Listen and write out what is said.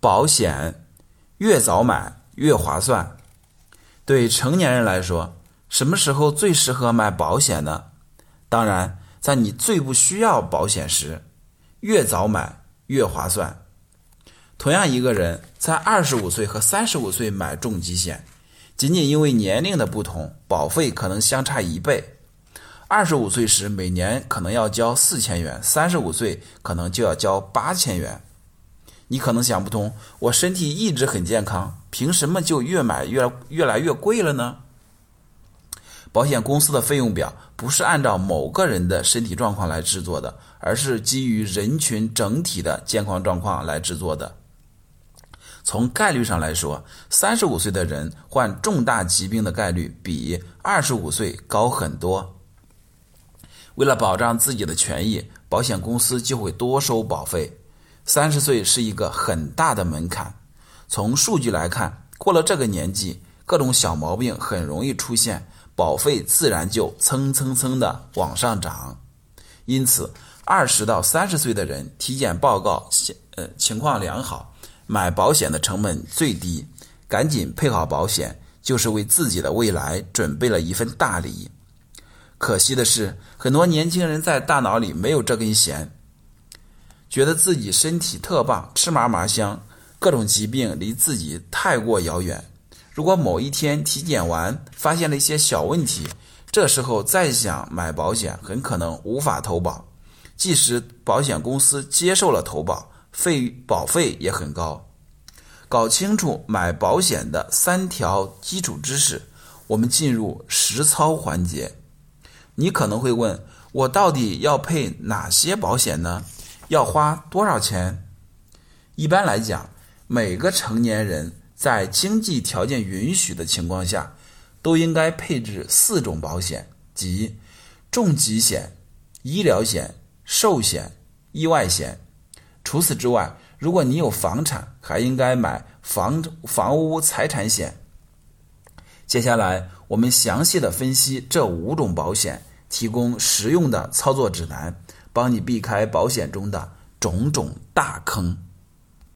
保险越早买越划算。对成年人来说，什么时候最适合买保险呢？当然，在你最不需要保险时，越早买越划算。同样一个人在二十五岁和三十五岁买重疾险，仅仅因为年龄的不同，保费可能相差一倍。二十五岁时每年可能要交四千元，三十五岁可能就要交八千元。你可能想不通，我身体一直很健康，凭什么就越买越越来越贵了呢？保险公司的费用表不是按照某个人的身体状况来制作的，而是基于人群整体的健康状况来制作的。从概率上来说，三十五岁的人患重大疾病的概率比二十五岁高很多。为了保障自己的权益，保险公司就会多收保费。三十岁是一个很大的门槛。从数据来看，过了这个年纪，各种小毛病很容易出现，保费自然就蹭蹭蹭的往上涨。因此，二十到三十岁的人体检报告呃情况良好，买保险的成本最低，赶紧配好保险，就是为自己的未来准备了一份大礼。可惜的是，很多年轻人在大脑里没有这根弦，觉得自己身体特棒，吃嘛嘛香，各种疾病离自己太过遥远。如果某一天体检完发现了一些小问题，这时候再想买保险，很可能无法投保。即使保险公司接受了投保，费保费也很高。搞清楚买保险的三条基础知识，我们进入实操环节。你可能会问我到底要配哪些保险呢？要花多少钱？一般来讲，每个成年人在经济条件允许的情况下，都应该配置四种保险，即重疾险、医疗险、寿险、意外险。除此之外，如果你有房产，还应该买房房屋财产险。接下来，我们详细的分析这五种保险。提供实用的操作指南，帮你避开保险中的种种大坑。